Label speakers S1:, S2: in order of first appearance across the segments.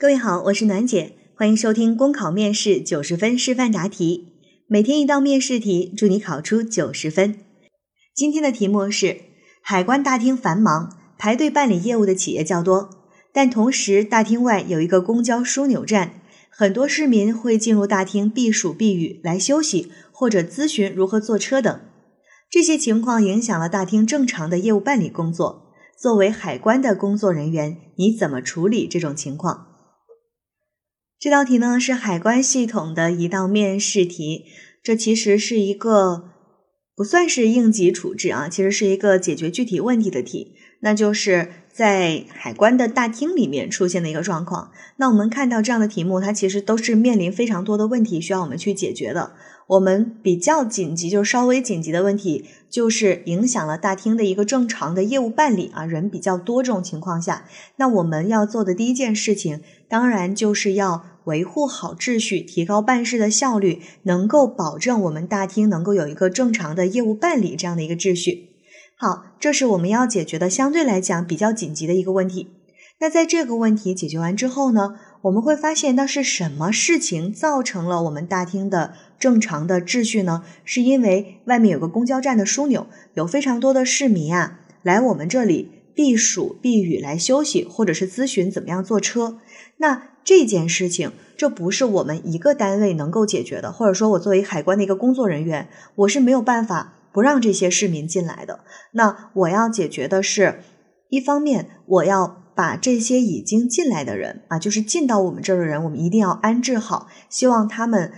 S1: 各位好，我是暖姐，欢迎收听公考面试九十分示范答题，每天一道面试题，祝你考出九十分。今天的题目是：海关大厅繁忙，排队办理业务的企业较多，但同时大厅外有一个公交枢纽站，很多市民会进入大厅避暑避雨来休息，或者咨询如何坐车等。这些情况影响了大厅正常的业务办理工作。作为海关的工作人员，你怎么处理这种情况？这道题呢是海关系统的一道面试题，这其实是一个不算是应急处置啊，其实是一个解决具体问题的题，那就是在海关的大厅里面出现的一个状况。那我们看到这样的题目，它其实都是面临非常多的问题需要我们去解决的。我们比较紧急，就稍微紧急的问题，就是影响了大厅的一个正常的业务办理啊，人比较多这种情况下，那我们要做的第一件事情，当然就是要。维护好秩序，提高办事的效率，能够保证我们大厅能够有一个正常的业务办理这样的一个秩序。好，这是我们要解决的相对来讲比较紧急的一个问题。那在这个问题解决完之后呢，我们会发现那是什么事情造成了我们大厅的正常的秩序呢？是因为外面有个公交站的枢纽，有非常多的市民啊来我们这里避暑避雨来休息，或者是咨询怎么样坐车。那这件事情，这不是我们一个单位能够解决的，或者说，我作为海关的一个工作人员，我是没有办法不让这些市民进来的。那我要解决的是，一方面，我要把这些已经进来的人啊，就是进到我们这儿的人，我们一定要安置好，希望他们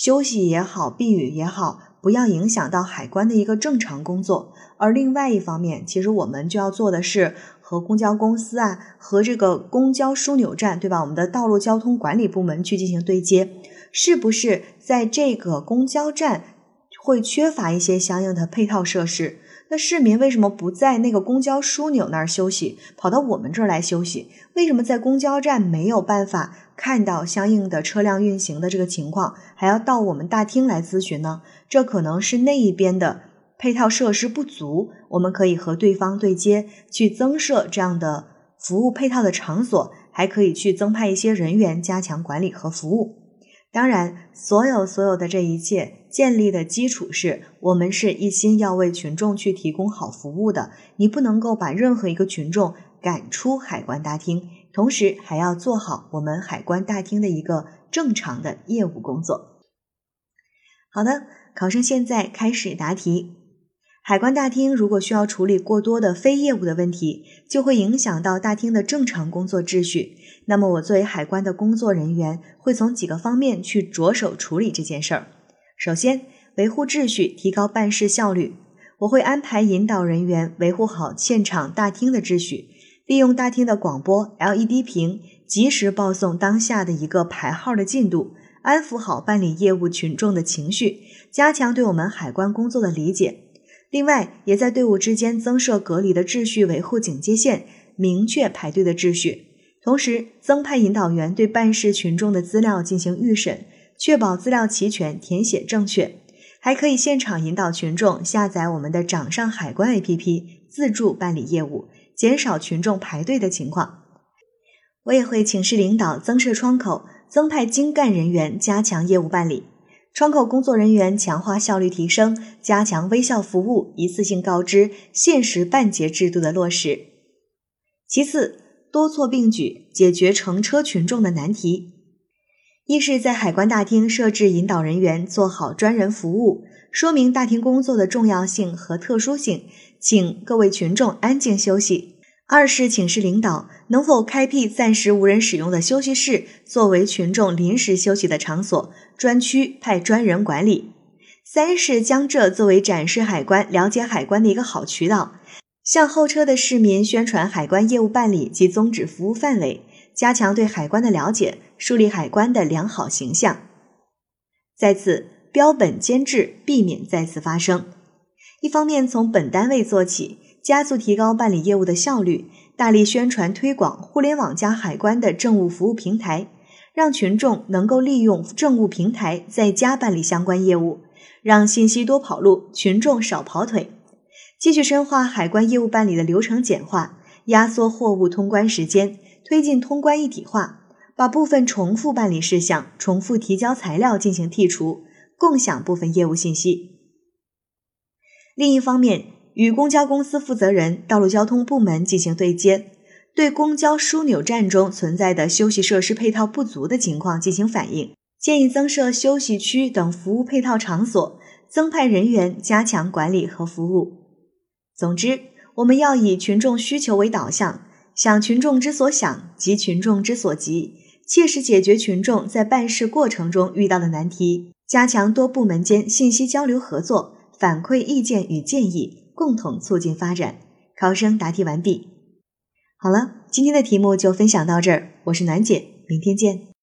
S1: 休息也好，避雨也好，不要影响到海关的一个正常工作。而另外一方面，其实我们就要做的是。和公交公司啊，和这个公交枢纽站，对吧？我们的道路交通管理部门去进行对接，是不是在这个公交站会缺乏一些相应的配套设施？那市民为什么不在那个公交枢纽那儿休息，跑到我们这儿来休息？为什么在公交站没有办法看到相应的车辆运行的这个情况，还要到我们大厅来咨询呢？这可能是那一边的。配套设施不足，我们可以和对方对接，去增设这样的服务配套的场所，还可以去增派一些人员加强管理和服务。当然，所有所有的这一切建立的基础是我们是一心要为群众去提供好服务的。你不能够把任何一个群众赶出海关大厅，同时还要做好我们海关大厅的一个正常的业务工作。好的，考生现在开始答题。海关大厅如果需要处理过多的非业务的问题，就会影响到大厅的正常工作秩序。那么，我作为海关的工作人员，会从几个方面去着手处理这件事儿。首先，维护秩序，提高办事效率。我会安排引导人员维护好现场大厅的秩序，利用大厅的广播 LED 屏，及时报送当下的一个排号的进度，安抚好办理业务群众的情绪，加强对我们海关工作的理解。另外，也在队伍之间增设隔离的秩序维护警戒线，明确排队的秩序。同时，增派引导员对办事群众的资料进行预审，确保资料齐全、填写正确。还可以现场引导群众下载我们的掌上海关 APP，自助办理业务，减少群众排队的情况。我也会请示领导增设窗口，增派精干人员加强业务办理。窗口工作人员强化效率提升，加强微笑服务、一次性告知、限时办结制度的落实。其次，多措并举，解决乘车群众的难题。一是，在海关大厅设置引导人员，做好专人服务，说明大厅工作的重要性和特殊性，请各位群众安静休息。二是请示领导，能否开辟暂时无人使用的休息室，作为群众临时休息的场所，专区派专人管理。三是将这作为展示海关、了解海关的一个好渠道，向候车的市民宣传海关业务办理及宗旨服务范围，加强对海关的了解，树立海关的良好形象。再次标本兼治，避免再次发生。一方面从本单位做起。加速提高办理业务的效率，大力宣传推广互联网加海关的政务服务平台，让群众能够利用政务平台在家办理相关业务，让信息多跑路，群众少跑腿。继续深化海关业务办理的流程简化，压缩货物通关时间，推进通关一体化，把部分重复办理事项、重复提交材料进行剔除，共享部分业务信息。另一方面，与公交公司负责人、道路交通部门进行对接，对公交枢纽站中存在的休息设施配套不足的情况进行反映，建议增设休息区等服务配套场所，增派人员加强管理和服务。总之，我们要以群众需求为导向，想群众之所想，急群众之所急，切实解决群众在办事过程中遇到的难题，加强多部门间信息交流合作，反馈意见与建议，共同促进发展。考生答题完毕。好了，今天的题目就分享到这儿，我是暖姐，明天见。